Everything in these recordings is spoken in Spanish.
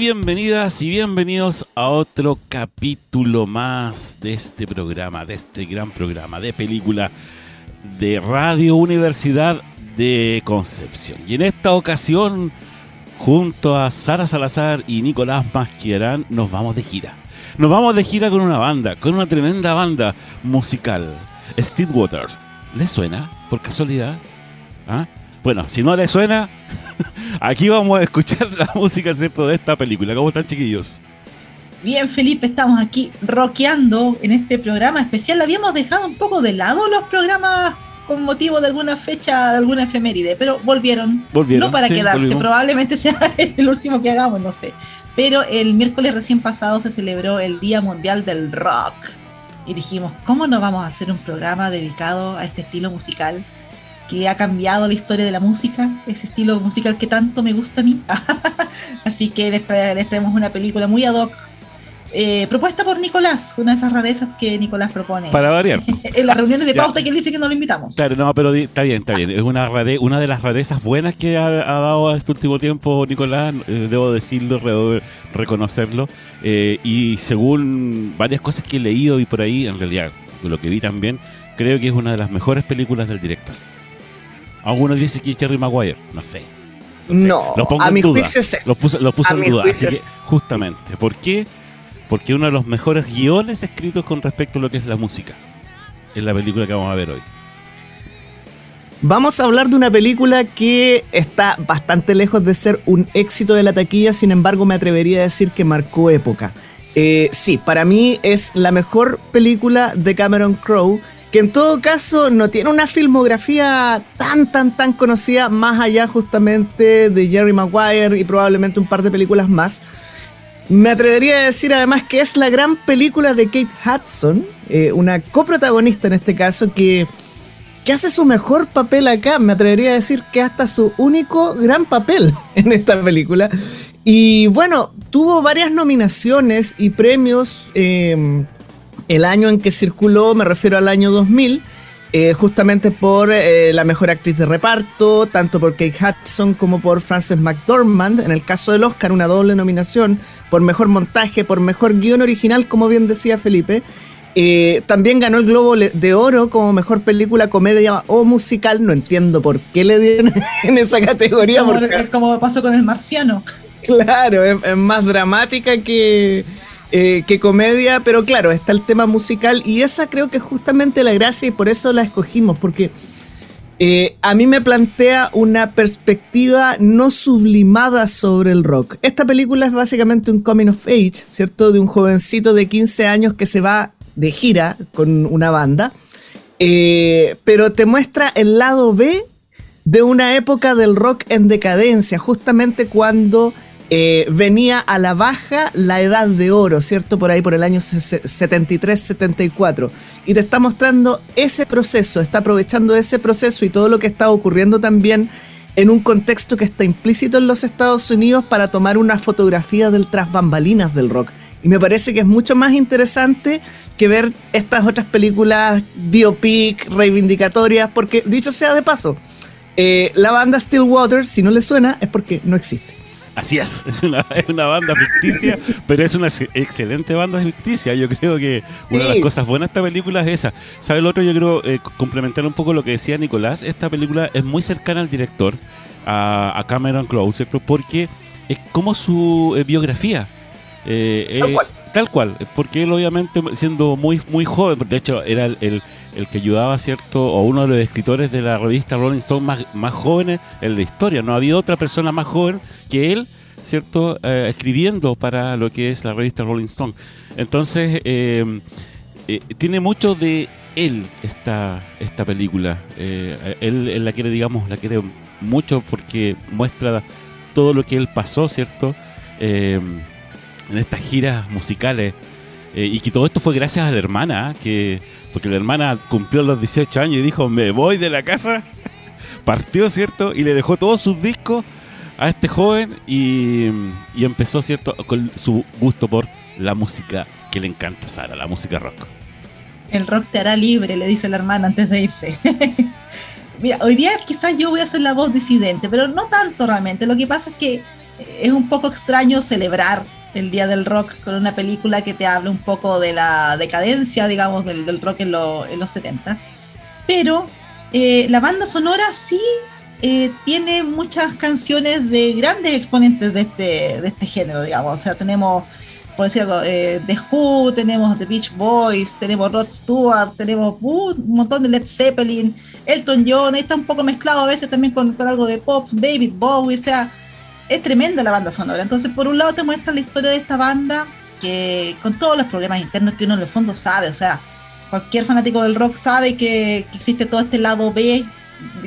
Bienvenidas y bienvenidos a otro capítulo más de este programa, de este gran programa de película de Radio Universidad de Concepción. Y en esta ocasión, junto a Sara Salazar y Nicolás Masquierán, nos vamos de gira. Nos vamos de gira con una banda, con una tremenda banda musical. Stillwater. ¿Le suena por casualidad? ¿Ah? Bueno, si no le suena, Aquí vamos a escuchar la música de esta película. ¿Cómo están, chiquillos? Bien, Felipe, estamos aquí rockeando en este programa especial. Habíamos dejado un poco de lado los programas con motivo de alguna fecha, de alguna efeméride, pero volvieron. Volvieron. No para quedarse, probablemente sea el último que hagamos, no sé. Pero el miércoles recién pasado se celebró el Día Mundial del Rock. Y dijimos, ¿cómo no vamos a hacer un programa dedicado a este estilo musical? Que ha cambiado la historia de la música, ese estilo musical que tanto me gusta a mí. Así que les, traemos una película muy ad hoc, eh, propuesta por Nicolás, una de esas rarezas que Nicolás propone. Para variar. en las reuniones de pauta que él dice que no lo invitamos. Claro, no, pero está bien, está bien. Es una, una de las rarezas buenas que ha, dado este último tiempo Nicolás, eh, debo decirlo, reconocerlo. Eh, y según varias cosas que he leído y por ahí, en realidad, lo que vi también, creo que es una de las mejores películas del director. Algunos dicen que es Jerry Maguire, no sé. No, lo pongo en duda. Lo puse, lo puse en duda. Así que, justamente, ¿por qué? Porque uno de los mejores guiones escritos con respecto a lo que es la música. Es la película que vamos a ver hoy. Vamos a hablar de una película que está bastante lejos de ser un éxito de la taquilla, sin embargo me atrevería a decir que marcó época. Eh, sí, para mí es la mejor película de Cameron Crowe que en todo caso no tiene una filmografía tan, tan, tan conocida, más allá justamente de Jerry Maguire y probablemente un par de películas más. Me atrevería a decir además que es la gran película de Kate Hudson, eh, una coprotagonista en este caso, que, que hace su mejor papel acá. Me atrevería a decir que hasta su único gran papel en esta película. Y bueno, tuvo varias nominaciones y premios. Eh, el año en que circuló, me refiero al año 2000, eh, justamente por eh, la mejor actriz de reparto, tanto por Kate Hudson como por Frances McDormand. En el caso del Oscar, una doble nominación por mejor montaje, por mejor guion original, como bien decía Felipe. Eh, también ganó el Globo de Oro como mejor película, comedia o musical. No entiendo por qué le dieron en esa categoría. Como, porque... como pasó con El Marciano. Claro, es más dramática que, eh, que comedia, pero claro, está el tema musical y esa creo que es justamente la gracia y por eso la escogimos, porque eh, a mí me plantea una perspectiva no sublimada sobre el rock. Esta película es básicamente un coming of age, ¿cierto? De un jovencito de 15 años que se va de gira con una banda, eh, pero te muestra el lado B de una época del rock en decadencia, justamente cuando eh, venía a la baja la edad de oro, ¿cierto? Por ahí, por el año 73-74. Y te está mostrando ese proceso, está aprovechando ese proceso y todo lo que está ocurriendo también en un contexto que está implícito en los Estados Unidos para tomar una fotografía del tras bambalinas del rock. Y me parece que es mucho más interesante que ver estas otras películas biopic, reivindicatorias, porque dicho sea de paso, eh, la banda Stillwater, si no le suena, es porque no existe. Así es, es una, es una banda ficticia, pero es una ex- excelente banda ficticia. Yo creo que una de las cosas buenas de esta película es esa. ¿Sabe lo otro? Yo creo eh, complementar un poco lo que decía Nicolás. Esta película es muy cercana al director, a, a Cameron Crowe, ¿cierto? Porque es como su eh, biografía. Eh, Tal cual. tal cual, porque él obviamente siendo muy muy joven, de hecho era el, el- el que ayudaba, ¿cierto? O uno de los escritores de la revista Rolling Stone más, más jóvenes en la historia. No había otra persona más joven que él, ¿cierto? Eh, escribiendo para lo que es la revista Rolling Stone. Entonces, eh, eh, tiene mucho de él esta, esta película. Él, él la quiere, digamos, la quiere mucho porque muestra todo lo que él pasó, ¿cierto? En estas giras musicales. Y que todo esto fue gracias a la hermana, que porque la hermana cumplió los 18 años y dijo, me voy de la casa. Partió, ¿cierto? Y le dejó todos sus discos a este joven y, y empezó, ¿cierto? Con su gusto por la música que le encanta a Sara, la música rock. El rock te hará libre, le dice la hermana antes de irse. Mira, hoy día quizás yo voy a ser la voz disidente, pero no tanto realmente. Lo que pasa es que es un poco extraño celebrar el Día del Rock con una película que te habla un poco de la decadencia, digamos, del, del rock en, lo- en los 70. Pero eh, la banda sonora sí eh, tiene muchas canciones de grandes exponentes de este, de este género, digamos. O sea, tenemos, por decir algo, eh, The Who, tenemos The Beach Boys, tenemos Rod Stewart, tenemos uh, un montón de Led Zeppelin, Elton John, ahí está un poco mezclado a veces también con, con algo de pop, David Bowie, o sea, es tremenda la banda sonora. Entonces, por un lado te muestra la historia de esta banda que con todos los problemas internos que uno en el fondo sabe, o sea, cualquier fanático del rock sabe que, existe todo este lado B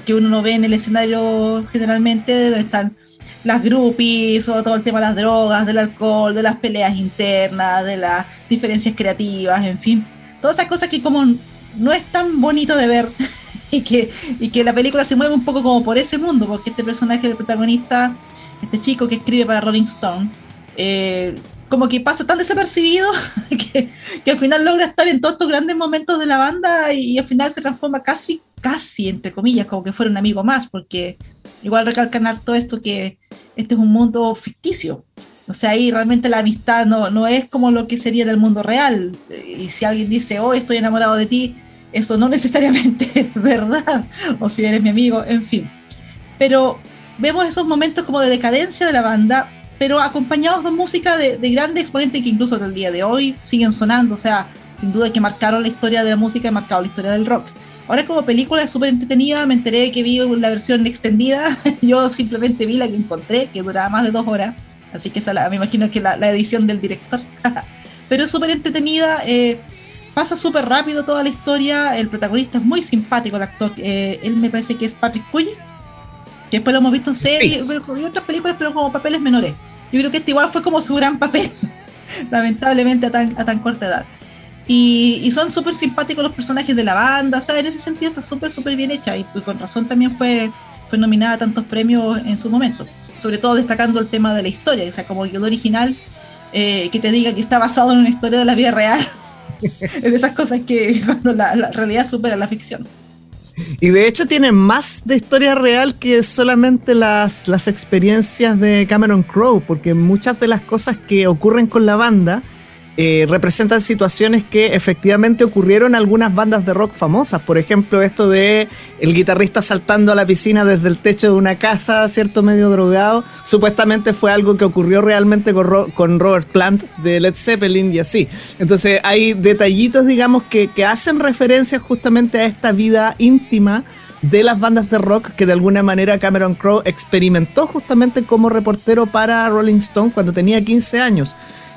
que uno no ve en el escenario generalmente, donde están las groupies, o todo el tema de las drogas, del alcohol, de las peleas internas, de las diferencias creativas, en fin, todas esas cosas que como no es tan bonito de ver y que, y que la película se mueve un poco como por ese mundo, porque este personaje, el protagonista, este chico que escribe para Rolling Stone, eh, como que pasa tan desapercibido que, que al final logra estar en todos estos grandes momentos de la banda y, y al final se transforma casi, casi, entre comillas, como que fuera un amigo más, porque igual recalcan harto esto que este es un mundo ficticio. O sea, ahí realmente la amistad no, no es como lo que sería en el mundo real. Y si alguien dice, oh, estoy enamorado de ti, eso no necesariamente es verdad. O si eres mi amigo, en fin. Pero vemos esos momentos como de decadencia de la banda, pero acompañados de música de, de grandes exponentes que incluso hasta el día de hoy siguen sonando. O sea, sin duda que marcaron la historia de la música y marcaron la historia del rock. Ahora como película es súper entretenida, me enteré que vi la versión extendida, yo simplemente vi la que encontré, que duraba más de dos horas, así que esa la, me imagino que la, la edición del director. Pero es súper entretenida, eh, pasa súper rápido toda la historia, el protagonista es muy simpático, el actor, eh, él me parece que es Patrick Cullist, que después lo hemos visto en series y otras películas, pero como papeles menores. Yo creo que este igual fue como su gran papel, lamentablemente a tan, a tan corta edad. Y, y son súper simpáticos los personajes de la banda, o sea, en ese sentido está súper, súper bien hecha y, y con razón también fue, fue nominada a tantos premios en su momento, sobre todo destacando el tema de la historia, o sea, como guion original, eh, que te diga que está basado en una historia de la vida real, es de esas cosas que cuando la, la realidad supera la ficción. Y de hecho tiene más de historia real que solamente las, las experiencias de Cameron Crowe, porque muchas de las cosas que ocurren con la banda eh, representan situaciones que efectivamente ocurrieron en algunas bandas de rock famosas. Por ejemplo, esto de el guitarrista saltando a la piscina desde el techo de una casa, cierto medio drogado, supuestamente fue algo que ocurrió realmente con, Ro- con Robert Plant de Led Zeppelin y así. Entonces hay detallitos, digamos, que, que hacen referencia justamente a esta vida íntima de las bandas de rock que de alguna manera Cameron Crowe experimentó justamente como reportero para Rolling Stone cuando tenía 15 años.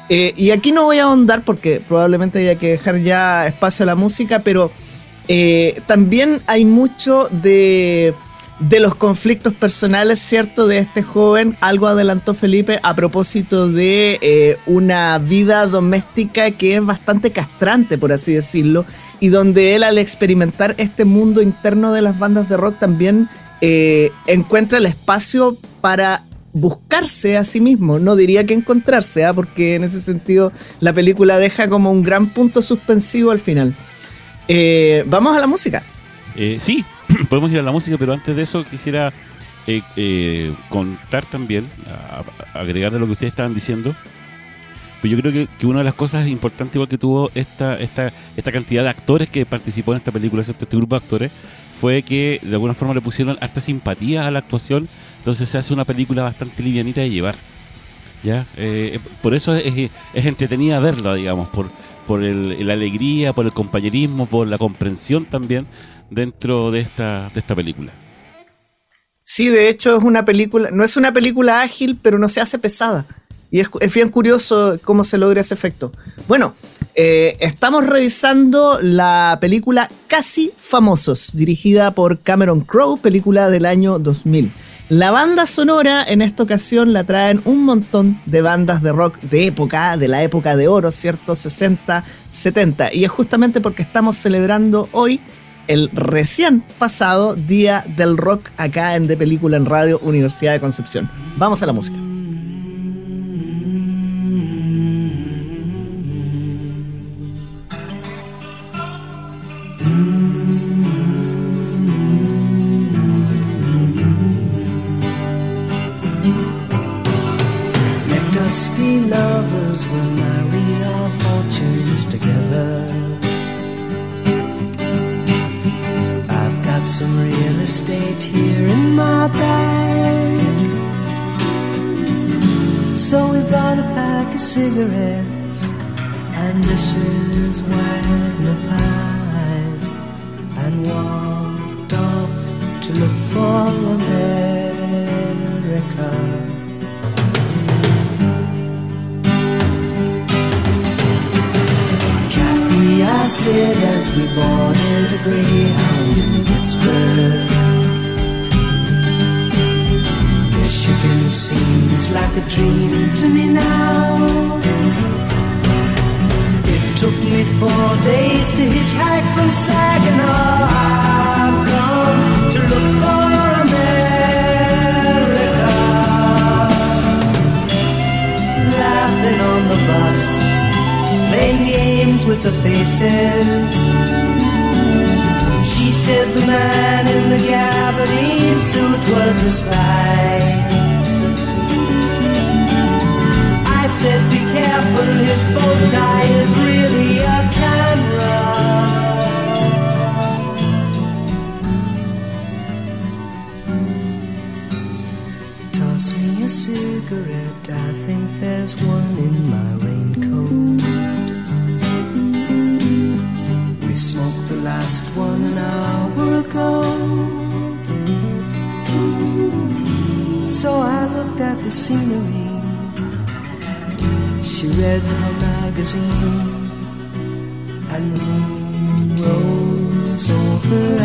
Eh, y aquí no voy a ahondar porque probablemente haya que dejar ya espacio a la música, pero eh, también hay mucho de, de los conflictos personales, ¿cierto? De este joven. Algo adelantó Felipe a propósito de eh, una vida doméstica que es bastante castrante, por así decirlo, y donde él al experimentar este mundo interno de las bandas de rock también encuentra el espacio para buscarse a sí mismo. No diría que encontrarse, ¿ah? porque en ese sentido la película deja como un gran punto suspensivo al final. Eh, Vamos a la música. Eh, sí, podemos ir a la música, pero antes de eso quisiera eh, eh, contar también, agregar a lo que ustedes estaban diciendo, pero yo creo que, que una de las cosas importantes igual que tuvo esta, esta, esta cantidad de actores que participó en esta película, ¿cierto? este grupo de actores, fue que de alguna forma le pusieron harta simpatía a la actuación, entonces se hace una película bastante livianita de llevar. ¿ya? Eh, por eso es, entretenida verla, digamos, por, por el, la alegría, por el compañerismo, por la comprensión también dentro de esta, de esta película. Sí, de hecho es una película, no es una película ágil, pero no se hace pesada. Y es, es bien curioso cómo se logra ese efecto. Bueno, eh, estamos revisando la película Casi Famosos, dirigida por Cameron Crowe, película del año 2000. La banda sonora en esta ocasión la traen un montón de bandas de rock de época, de la época de oro, ¿cierto? 60, 70. Y es justamente porque estamos celebrando hoy el recién pasado Día del Rock acá en De Película en Radio Universidad de Concepción. Vamos a la música. Estate here in my bag. So we bought a pack of cigarettes and dishes, Wagner pies, and walked off to look for America. Kathy, I said as we boarded a Greyhound in Pittsburgh. Michigan seems like a dream to me now. It took me four days to hitchhike from Saginaw. I've come to look for America. Laughing on the bus playing games with the faces. Said the man in the gabardine suit was a spy. I said, be careful, his bow tie is really a camera. The scenery. She read her magazine, and the moon rose over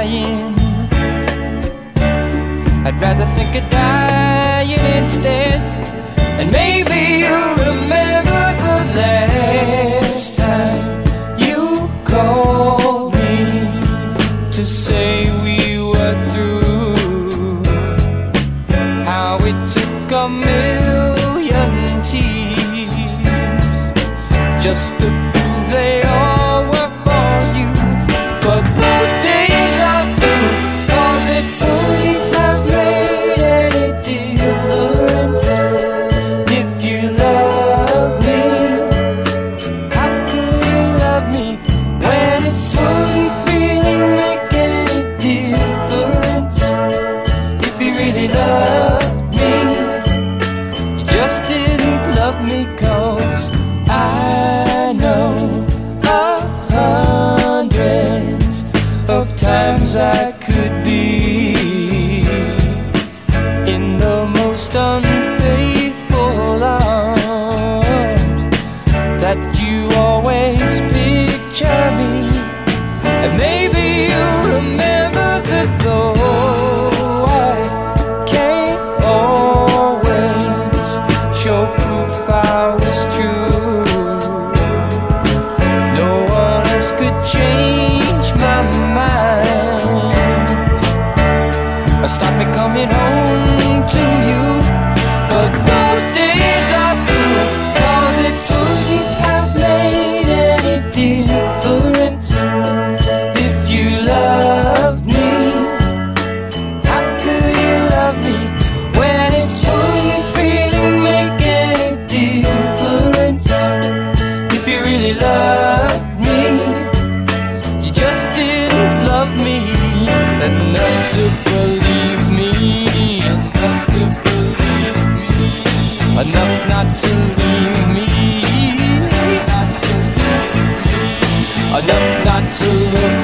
dying. I'd rather think of dying instead, and maybe you'll remember the last. to look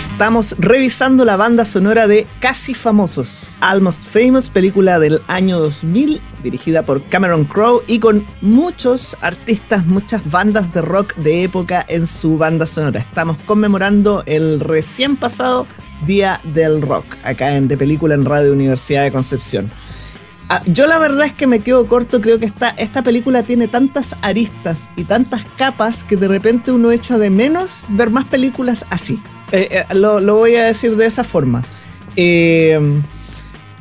Estamos revisando la banda sonora de Casi Famosos, Almost Famous, película del año 2000, dirigida por Cameron Crowe y con muchos artistas, muchas bandas de rock de época en su banda sonora. Estamos conmemorando el recién pasado Día del Rock, acá en De Película en Radio Universidad de Concepción. Ah, yo la verdad es que me quedo corto, creo que esta, esta película tiene tantas aristas y tantas capas que de repente uno echa de menos ver más películas así. Eh, eh, lo, voy a decir de esa forma. Eh,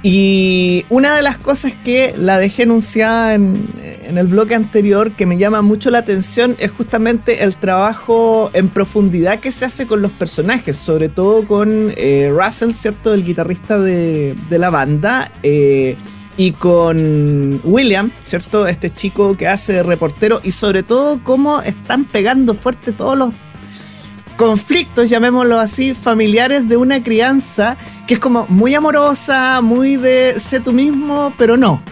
y una de las cosas que la dejé enunciada en, el bloque anterior que me llama mucho la atención es justamente el trabajo en profundidad que se hace con los personajes, sobre todo con Russell, ¿cierto? El guitarrista de, la banda. y con William, ¿cierto? Este chico que hace reportero y sobre todo cómo están pegando fuerte todos los conflictos, llamémoslo así, familiares de una crianza que es como muy amorosa, muy de sé tú mismo, pero no.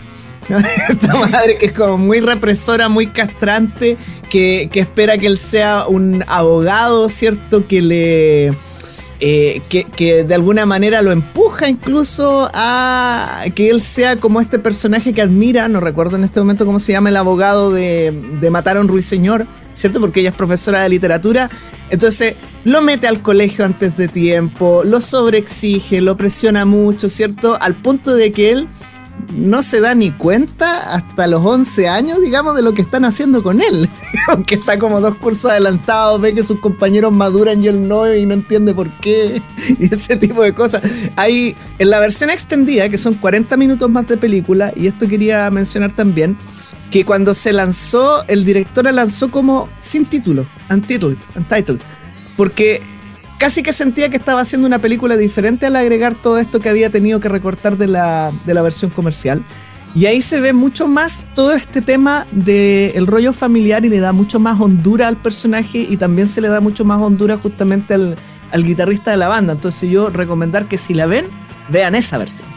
Esta madre que es como muy represora, muy castrante, que, que espera que él sea un abogado, ¿cierto? Que le eh, que, que de alguna manera lo empuja incluso a que él sea como este personaje que admira, no recuerdo en este momento cómo se llama el abogado de, de Matar a un ruiseñor, ¿cierto? Porque ella es profesora de literatura. Entonces lo mete al colegio antes de tiempo, lo sobreexige, lo presiona mucho, ¿cierto? Al punto de que él no se da ni cuenta hasta los 11 años, digamos, de lo que están haciendo con él. Aunque está como dos cursos adelantados, ve que sus compañeros maduran y él no, y no entiende por qué, y ese tipo de cosas. Hay, en la versión extendida, que son 40 minutos más de película, y esto quería mencionar también, que cuando se lanzó, el director la lanzó como sin título, untitled, untitled, porque casi que sentía que estaba haciendo una película diferente al agregar todo esto que había tenido que recortar de la, de la versión comercial. Y ahí se ve mucho más todo este tema del rollo familiar y le da mucho más hondura al personaje y también se le da mucho más hondura justamente al, al guitarrista de la banda. Entonces yo recomendar que si la ven, vean esa versión.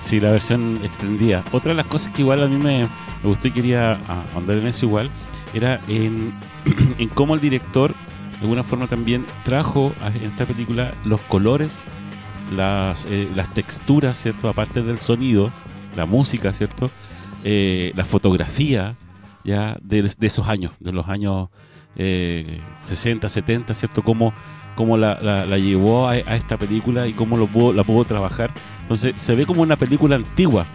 Sí, la versión extendida. Otra de las cosas que igual a mí me, gustó y quería ah, ahondar en eso igual era en, cómo el director de alguna forma también trajo a- en esta película los colores, las, eh, las texturas, ¿cierto? Aparte del sonido, la música, ¿cierto? Eh, la fotografía, ya, de, de esos años, de los años eh, 60, 70, ¿cierto? Cómo, cómo la, la- la llevó a, a esta película y cómo lo pudo, la pudo trabajar. Entonces, se ve como una película antigua,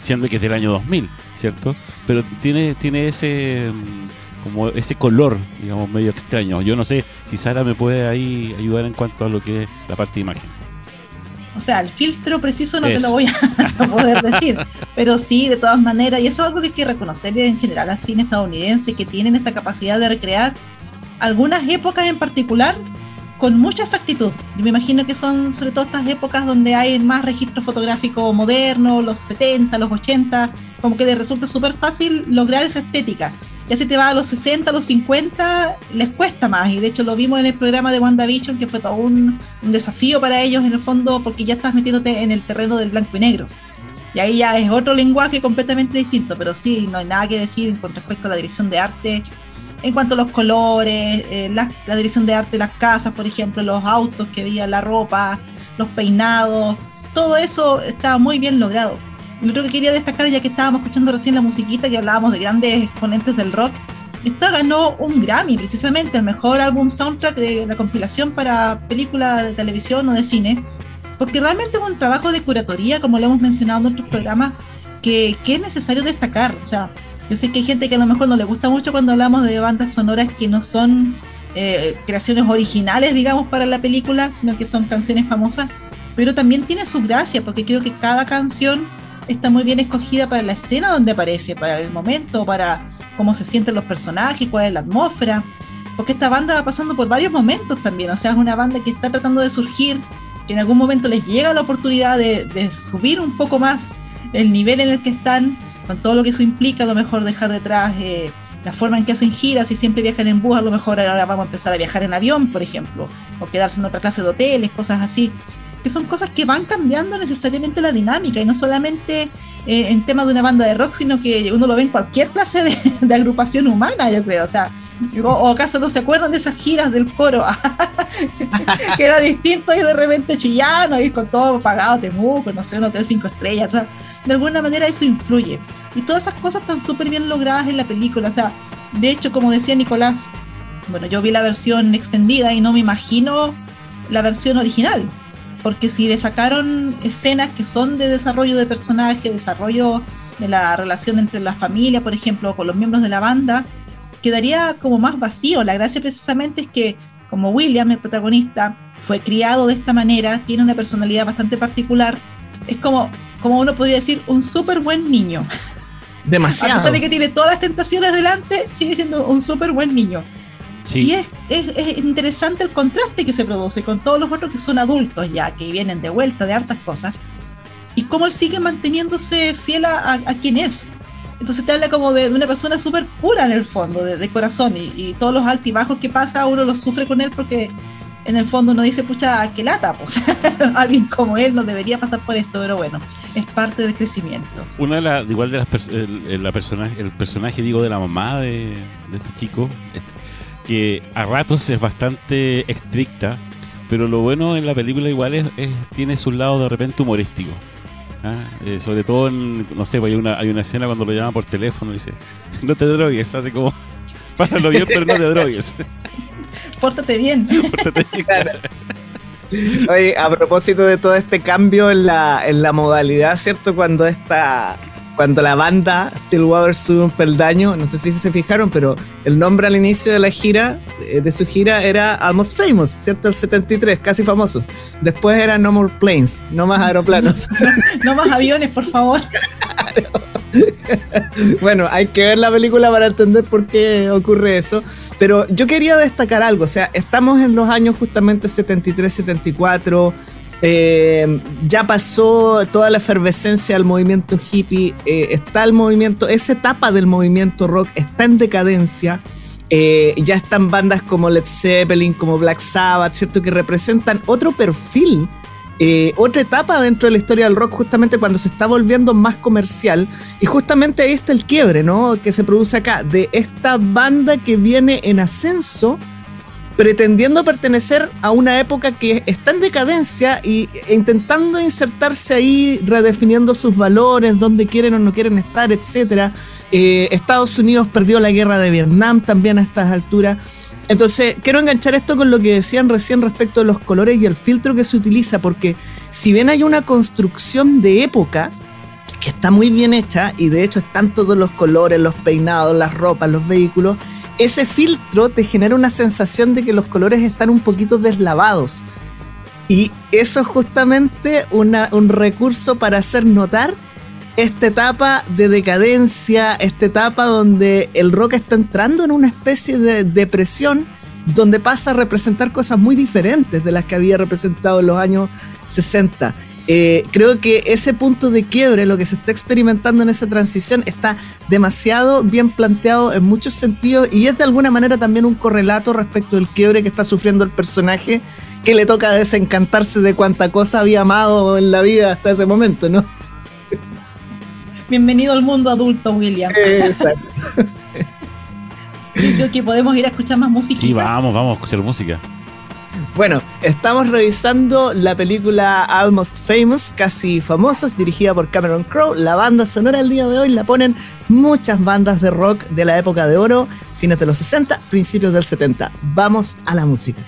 siendo que es del año 2000, ¿cierto? Pero tiene, tiene ese mm, como ese color, digamos, medio extraño. Yo no sé si Sara me puede ahí ayudar en cuanto a lo que es la parte de imagen. O sea, el filtro preciso no te Eso. lo voy a poder decir, pero sí, de todas maneras, y eso es algo que hay que reconocerle en general al cine estadounidense, que tienen esta capacidad de recrear algunas épocas en particular con mucha exactitud. Yo me imagino que son sobre todo estas épocas donde hay más registro fotográfico moderno, los 70, los 80, como que les resulta súper fácil lograr esa estética. Ya si te vas a los 60, a los 50, les cuesta más. Y de hecho lo vimos en el programa de WandaVision, que fue todo un, un desafío para ellos en el fondo, porque ya estás metiéndote en el terreno del blanco y negro. Y ahí ya es otro lenguaje completamente distinto, pero sí, no hay nada que decir con respecto a la dirección de arte. En cuanto a los colores, eh, la, la dirección de arte las casas, por ejemplo, los autos que veía, la ropa, los peinados, todo eso está muy bien logrado. Lo otro que quería destacar, ya que estábamos escuchando recién la musiquita, que hablábamos de grandes exponentes del rock, esta ganó un Grammy, precisamente, el mejor álbum soundtrack de la compilación para película de televisión o de cine, porque realmente es un trabajo de curatoría, como lo hemos mencionado en otros programas, que, que es necesario destacar. O sea, yo sé que hay gente que a lo mejor no le gusta mucho cuando hablamos de bandas sonoras que no son eh, creaciones originales, digamos, para la película, sino que son canciones famosas, pero también tiene su gracia, porque creo que cada canción está muy bien escogida para la escena donde aparece, para el momento, para cómo se sienten los personajes, cuál es la atmósfera, porque esta banda va pasando por varios momentos también, o sea, es una banda que está tratando de surgir, que en algún momento les llega la oportunidad de, de subir un poco más el nivel en el que están, con todo lo que eso implica, a lo mejor dejar detrás eh, la forma en que hacen giras y siempre viajan en bus, a lo mejor ahora vamos a empezar a viajar en avión, por ejemplo, o quedarse en otra clase de hoteles, cosas así, que son cosas que van cambiando necesariamente la dinámica y no solamente eh, en tema de una banda de rock, sino que uno lo ve en cualquier clase de, de agrupación humana, yo creo, o sea, o, o acaso no se acuerdan de esas giras del coro, que era distinto y de repente chillano, ir con todo pagado, Temuco, no sé, un hotel cinco estrellas, sea, de alguna manera eso influye. Y todas esas cosas están súper bien logradas en la película, o sea, de hecho, como decía Nicolás, bueno, yo vi la versión extendida y no me imagino la versión original, porque si le sacaron escenas que son de desarrollo de personaje, desarrollo de la relación entre la familia, por ejemplo, con los miembros de la banda, quedaría como más vacío. La gracia precisamente es que como William, el protagonista, fue criado de esta manera, tiene una personalidad bastante particular, es como, como uno podría decir, un súper buen niño. A Demasiado. pesar de que tiene todas las tentaciones delante, sigue siendo un súper buen niño. Y Sí, es, es- es interesante el contraste que se produce con todos los otros que son adultos ya, que vienen de vuelta de hartas cosas, y cómo él sigue manteniéndose fiel a, a- a quien es. Entonces te habla como de, de una persona súper pura en el fondo, de, de corazón, y, y todos los altibajos que pasa uno los sufre con él porque en el fondo uno dice, pucha, qué lata, pues alguien como él no debería pasar por esto, pero bueno, es parte del crecimiento. una de las, igual de las pers- el, la personaje, el personaje, digo, de la mamá de, de este chico, eh, que a ratos es bastante estricta, pero lo bueno en la película igual es, es- tiene su lado de repente humorístico. ¿ah? Eh, sobre todo en, no sé, pues hay una, hay una escena cuando lo llama por teléfono y dice, no te drogues, así como, pásalo bien, pero no te drogues. Pórtate bien. Pórtate bien. Oye, a propósito de todo este cambio en la, en la modalidad, ¿cierto? Cuando esta. Cuando la banda Stillwater sube un peldaño, no sé si se fijaron, pero el nombre al inicio de la gira, eh, de su gira, era Almost Famous, ¿cierto? El 73, casi famoso. Después era No More Planes, no más aeroplanos. No más aviones, por favor. bueno, hay que ver la película para entender por qué ocurre eso. Pero yo quería destacar algo, o sea, estamos en los años justamente 73, 74. eh, ya pasó toda la efervescencia del movimiento hippie, eh, está el movimiento, esa etapa del movimiento rock está en decadencia. eh, ya están bandas como Led Zeppelin, como Black Sabbath, ¿cierto? Que representan otro perfil eh, otra etapa dentro de la historia del rock, justamente cuando se está volviendo más comercial. Y justamente ahí está el quiebre, ¿no? Que se produce acá, de esta banda que viene en ascenso, pretendiendo pertenecer a una época que está en decadencia y, e intentando insertarse ahí, redefiniendo sus valores, dónde quieren o no quieren estar, etc. Eh, Estados Unidos perdió la guerra de Vietnam también a estas alturas. Entonces, quiero enganchar esto con lo que decían recién respecto de los colores y el filtro que se utiliza, porque si bien hay una construcción de época que está muy bien hecha, y de hecho están todos los colores, los peinados, las ropas, los vehículos, ese filtro te genera una sensación de que los colores están un poquito deslavados. Y eso es justamente un recurso para hacer notar esta etapa de decadencia, esta etapa donde el rock está entrando en una especie de depresión, donde pasa a representar cosas muy diferentes de las que había representado en los años 60. Eh, creo que ese punto de quiebre, lo que se está experimentando en esa transición, está demasiado bien planteado en muchos sentidos y es de alguna manera también un correlato respecto del quiebre que está sufriendo el personaje, que le toca desencantarse de cuánta cosa había amado en la vida hasta ese momento, ¿no? Bienvenido al mundo adulto, William. Exacto. Yo creo que podemos ir a escuchar más música. Sí, vamos, vamos a escuchar música. Bueno, estamos revisando la película Almost Famous, casi famosos, dirigida por Cameron Crowe. La banda sonora el día de hoy la ponen muchas bandas de rock de la época de oro, fines de los 60, principios del 70. Vamos a la música.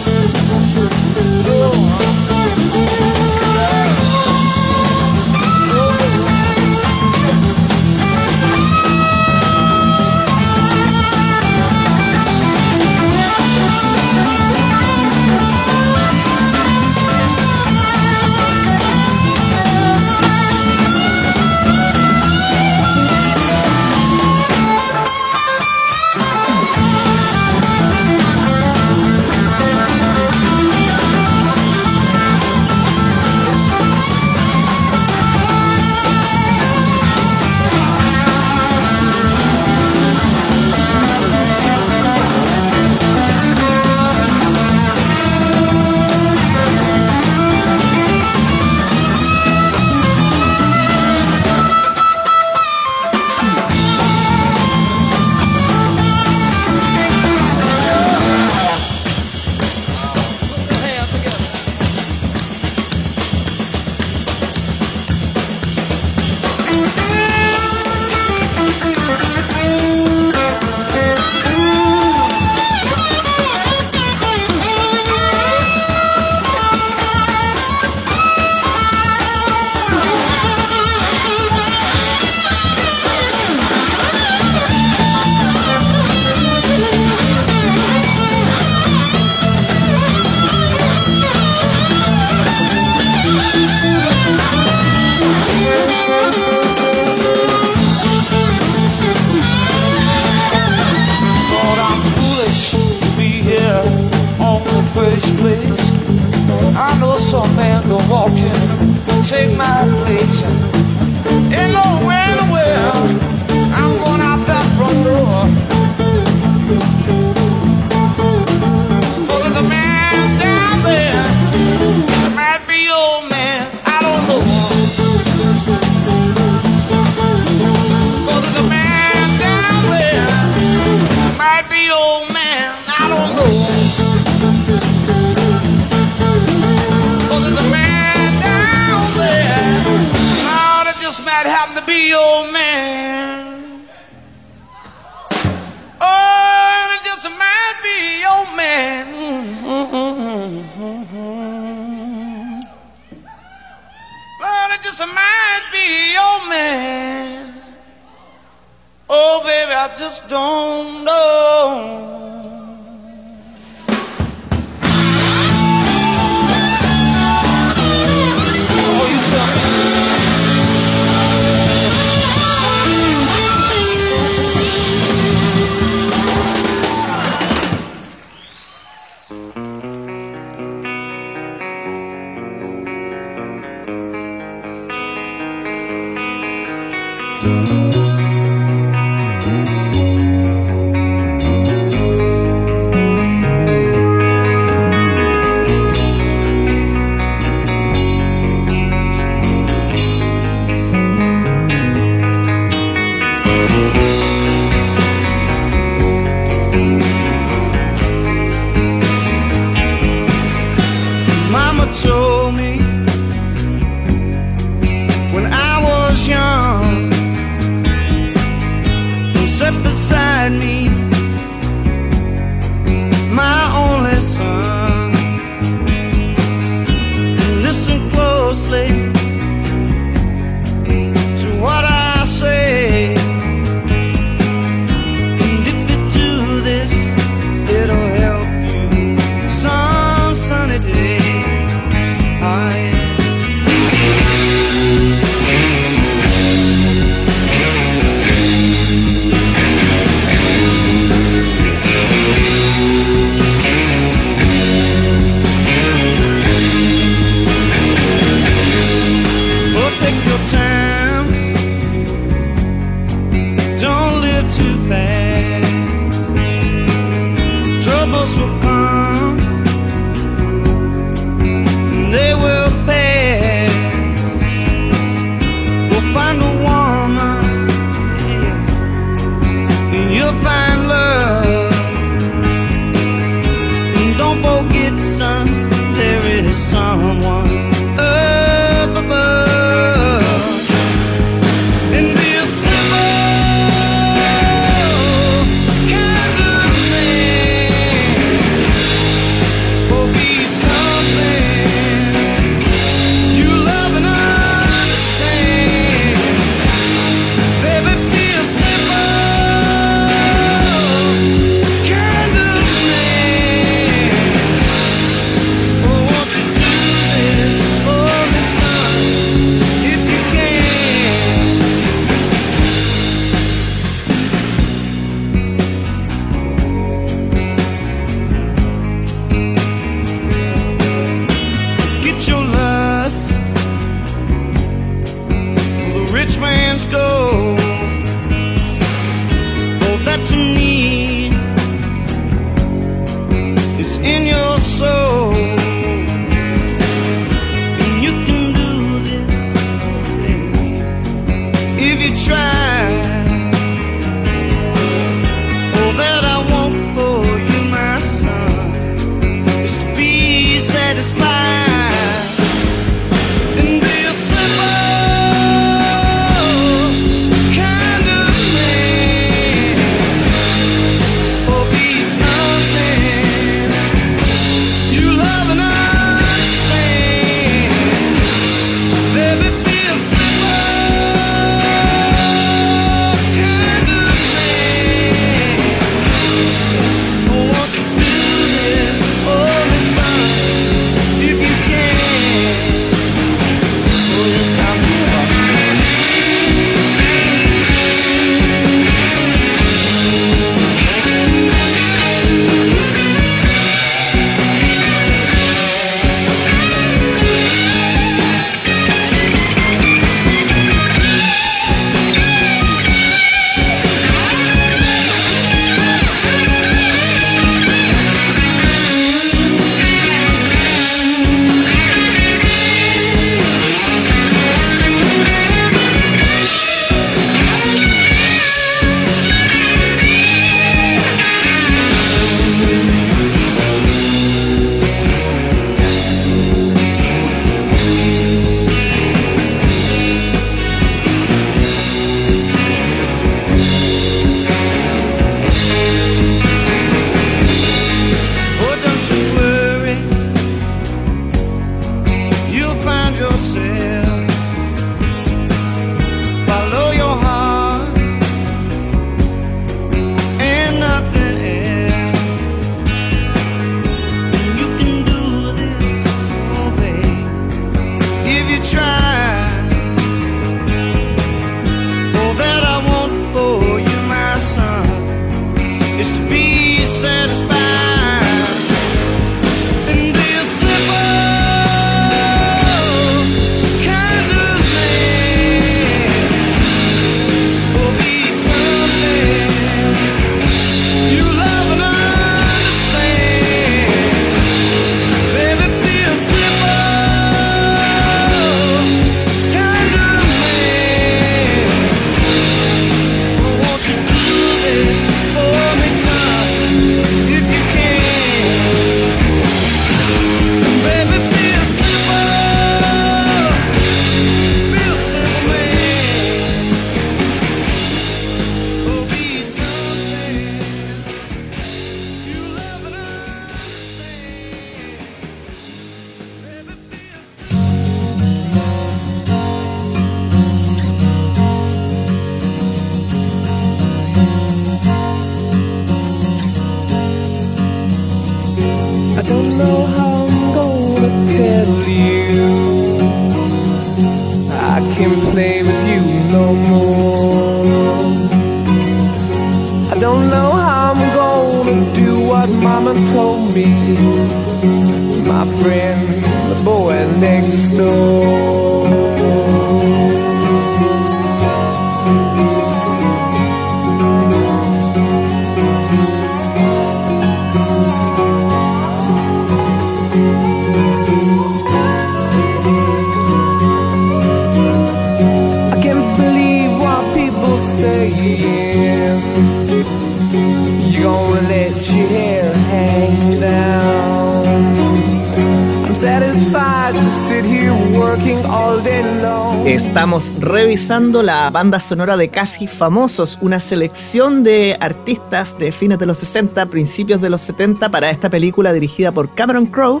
Estamos revisando la banda sonora de Casi Famosos, una selección de artistas de fines de los 60, principios de los 70 para esta película dirigida por Cameron Crowe,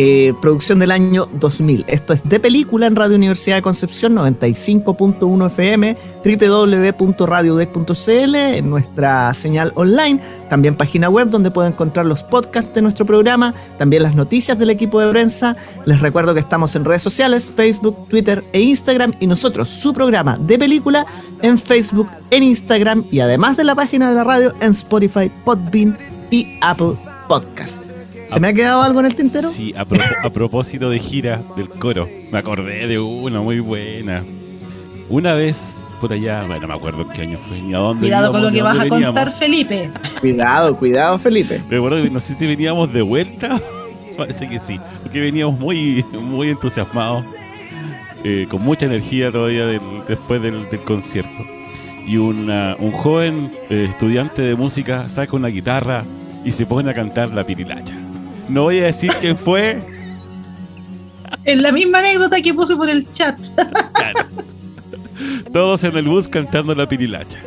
eh, producción del año 2000. Esto es de película en Radio Universidad de Concepción 95.1 FM, www.radiodec.cl, en nuestra señal online, también página web donde pueden encontrar los podcasts de nuestro programa, también las noticias del equipo de prensa. Les recuerdo que estamos en redes sociales, Facebook, Twitter e Instagram y nosotros, su programa de película, en Facebook, en Instagram y además de la página de la radio en Spotify, Podbean y Apple Podcast. ¿Se me ha quedado algo en el tintero? Sí, a, pro- a propósito de gira del coro, me acordé de una muy buena. Una vez por allá, bueno, no me acuerdo en qué año fue, ni a dónde Cuidado con lo que vas a contar, veníamos. Felipe. Cuidado, cuidado, Felipe. Recuerdo que no sé si veníamos de vuelta, parece que sí, porque veníamos muy, muy entusiasmados, eh, con mucha energía todavía del- después del, del concierto. Y una- un joven eh, estudiante de música saca una guitarra y se pone a cantar la pirilacha. No voy a decir quién fue, Es la misma anécdota que puse por el chat. Claro. Todos en el bus cantando la pirilacha.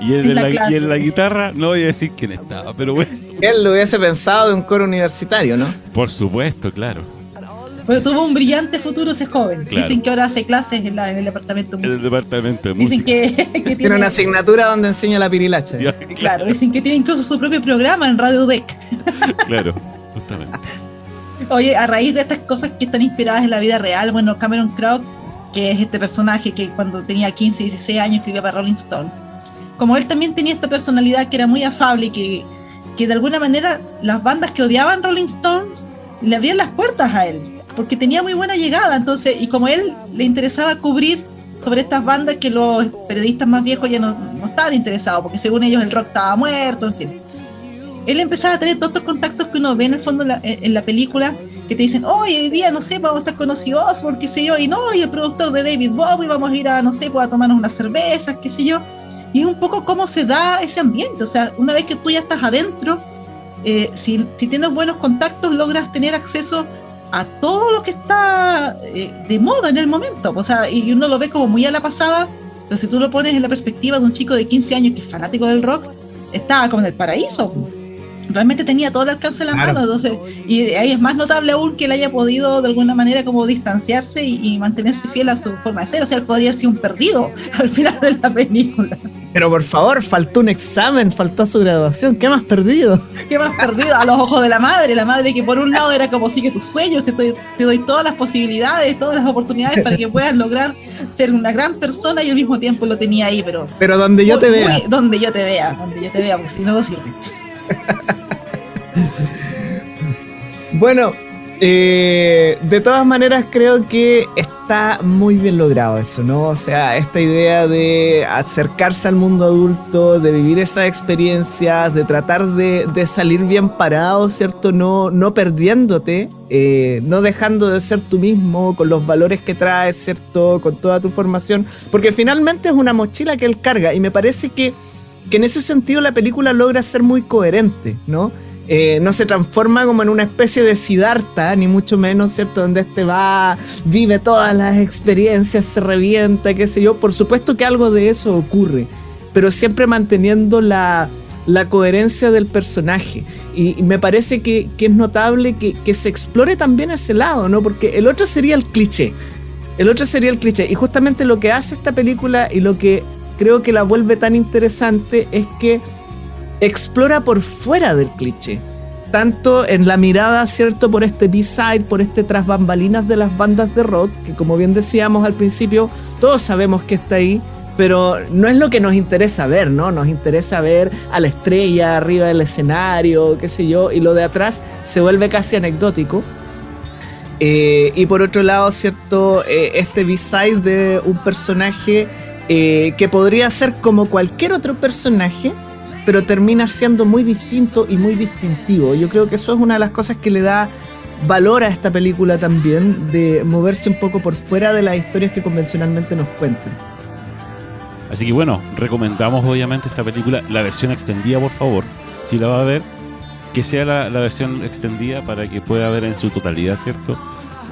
Y en, En la la, y clase. en la guitarra no voy a decir quién estaba, pero bueno, Él lo hubiese pensado de un coro universitario, ¿no? por supuesto, claro. Pero tuvo un brillante futuro ese joven. Claro. Dicen que ahora hace clases en, la- en el departamento de En el música. departamento de Dicen música. que, que Tiene tiene, una asignatura donde enseña la pirilacha. Ya, claro, dicen que tiene incluso su propio programa en Radio Deck. claro, justamente. Oye, a raíz de estas cosas que están inspiradas en la vida real, bueno, Cameron Crowe, que es este personaje que cuando tenía 15, 16 años escribía para Rolling Stone, como él también tenía esta personalidad que era muy afable y que, que de alguna manera las bandas que odiaban Rolling Stones le abrían las puertas a él, porque tenía muy buena llegada, entonces, y como él le interesaba cubrir sobre estas bandas que los periodistas más viejos ya no, no estaban interesados, porque según ellos el rock estaba muerto, en fin él empezaba a tener todos estos contactos que uno ve en el fondo la, en la película que te dicen, hoy hoy día, no sé, vamos a estar con Ozzy Osbourne, qué sé yo, y no, y el productor de David Bowie, vamos a ir a, no sé, pues a tomarnos unas cervezas, qué sé yo. Y es un poco cómo se da ese ambiente, o sea, una vez que tú ya estás adentro, eh, si, si tienes buenos contactos, logras tener acceso a todo lo que está eh, de moda en el momento, o sea, y uno lo ve como muy a la pasada, pero si tú lo pones en la perspectiva de un chico de 15 años que es fanático del rock, está como en el paraíso. Realmente tenía todo el alcance de la Claro. mano, entonces, y ahí es más notable aún que él haya podido de alguna manera como distanciarse y, y mantenerse fiel a su forma de ser, o sea, él podría haber sido un perdido al final de la película. Pero por favor, faltó un examen, faltó su graduación. ¿Qué más perdido? ¿Qué más perdido? A los ojos de la madre, la madre que por un lado era como sigue tus sueños, te, doy- te doy todas las posibilidades, todas las oportunidades para que puedas lograr ser una gran persona y al mismo tiempo lo tenía ahí, pero Pero donde yo te vea. donde yo te vea, donde yo te vea, porque si no, no sirve. Bueno, eh, de todas maneras creo que está muy bien logrado eso, ¿no? O sea, esta idea de acercarse al mundo adulto, de vivir esas experiencias, de tratar de, salir bien parado, ¿cierto? No, no perdiéndote, eh, no dejando de ser tú mismo, con los valores que traes, ¿cierto? Con toda tu formación, porque finalmente es una mochila que él carga y me parece que, que en ese sentido la película logra ser muy coherente, ¿no? Eh, no se transforma como en una especie de Siddhartha, ni mucho menos, ¿cierto? Donde este va, vive todas las experiencias, se revienta, qué sé yo. Por supuesto que algo de eso ocurre, pero siempre manteniendo la, la coherencia del personaje. Y, y me parece que, que es notable que, que se explore también ese lado, ¿no? Porque el otro sería el cliché. El otro sería el cliché. Y justamente lo que hace esta película y lo que creo que la vuelve tan interesante es que explora por fuera del cliché. Tanto en la mirada, ¿cierto? Por este B-side, por este tras bambalinas de las bandas de rock, que como bien decíamos al principio, todos sabemos que está ahí, pero no es lo que nos interesa ver, ¿no? Nos interesa ver a la estrella arriba del escenario, qué sé yo, y lo de atrás se vuelve casi anecdótico. Eh, y por otro lado, ¿cierto? Eh, este B-side de un personaje eh, que podría ser como cualquier otro personaje, pero termina siendo muy distinto y muy distintivo. Yo creo que eso es una de las cosas que le da valor a esta película también, de moverse un poco por fuera de las historias que convencionalmente nos cuentan. Así que bueno, recomendamos obviamente esta película, la versión extendida, por favor, si la va a ver, que sea la, la versión extendida para que pueda ver en su totalidad, ¿cierto?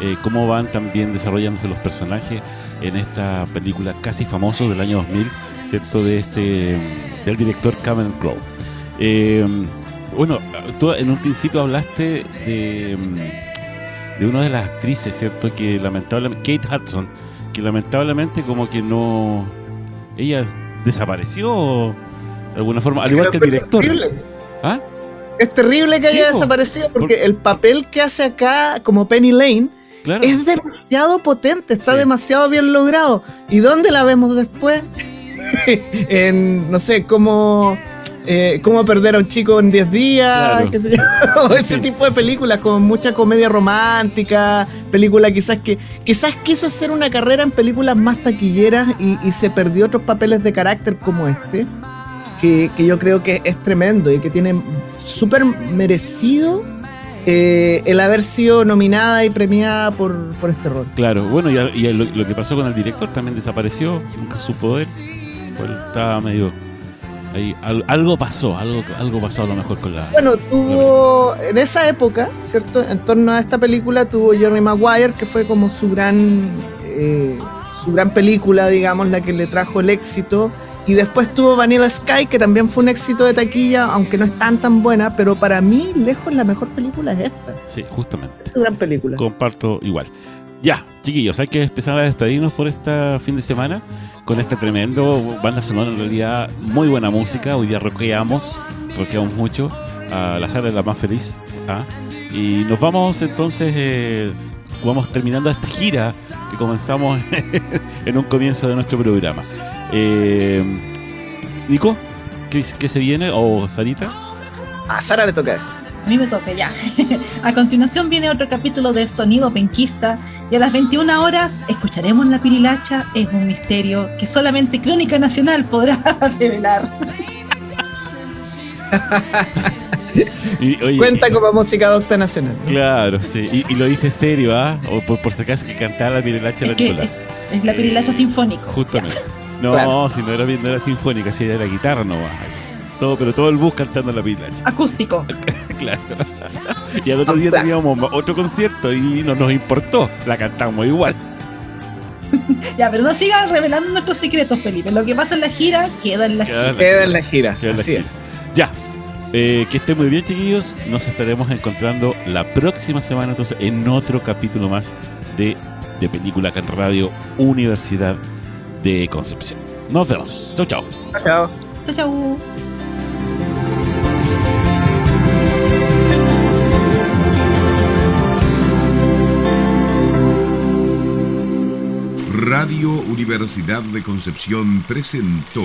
Eh, cómo van también desarrollándose los personajes en esta película casi famoso del año 2000, ¿cierto? De este del director Cameron Crowe. Eh, bueno, tú en un principio hablaste de, de una de las actrices, ¿cierto? Que lamentablemente, Kate Hudson, que lamentablemente como que no... Ella desapareció de alguna forma, al igual que el director. Es terrible, ¿Ah? Es terrible que haya desaparecido porque Por- el papel que hace acá como Penny Lane Claro. es demasiado potente, está Sí. demasiado bien logrado. ¿Y dónde la vemos después? en, no sé, cómo, eh, cómo perder a un chico en 10 días, Claro. qué sé yo. O ese tipo de películas, con mucha comedia romántica, película quizás que quizás quiso hacer una carrera en películas más taquilleras y, y se perdió otros papeles de carácter como este. Que, que yo creo que es tremendo y que tiene súper merecido eh, el haber sido nominada y premiada por, por este rol. Claro, bueno, y, a- y lo, lo que pasó con el director también desapareció, nunca supo de él. Pues estaba medio. Ahí, al- algo pasó, algo, algo pasó a lo mejor con la. Bueno, tuvo en esa época, ¿cierto? En torno a esta película tuvo Jerry Maguire, que fue como su gran, eh, su gran película, digamos, la que le trajo el éxito. Y después tuvo Vanilla Sky, que también fue un éxito de taquilla, aunque no es tan tan buena, pero para mí, lejos, la mejor película es esta. Sí, justamente. Es su gran película. Comparto igual. Ya, chiquillos, hay que empezar a despedirnos por este fin de semana con este tremendo banda sonora. En realidad, muy buena música. Hoy día rockeamos, rockeamos mucho. a la sala es la más feliz. ¿ah? Y nos vamos entonces, eh, vamos terminando esta gira que comenzamos en un comienzo de nuestro programa. Eh, Nico, ¿qué, qué se viene? ¿O Sarita? A Sara le toca eso. A mí me toca ya. A continuación viene otro capítulo de Sonido Penquista y a las 21 horas escucharemos La Pirilacha. Es un misterio que solamente Crónica Nacional podrá revelar. Y, oye, Cuenta como música docta nacional. ¿no? Claro, sí. Y, y lo dice serio, ¿ah? O por, por si acaso que cantaba la Pirelacha de Es que Nicolás. Es La Pirilacha Sinfónico. Justamente. No, Claro. si no era, no era sinfónica, si era la guitarra nomás. Todo, pero todo el bus cantando la Pirelacha. Ya. Acústico. Claro. Y al otro día teníamos otro concierto y no nos importó. La cantamos igual. Ya, pero no sigan revelando nuestros secretos, Felipe. Lo que pasa en la gira queda en la Queda gira. Queda en la gira. Queda la Así gira. es. Ya. Eh, que estén muy bien, chiquillos. Nos estaremos encontrando la próxima semana, entonces, en otro capítulo más de, de Película acá en Radio Universidad de Concepción. Nos vemos. Chau, chau. Chao. Chau, chau. Radio Universidad de Concepción presentó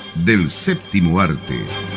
del séptimo arte.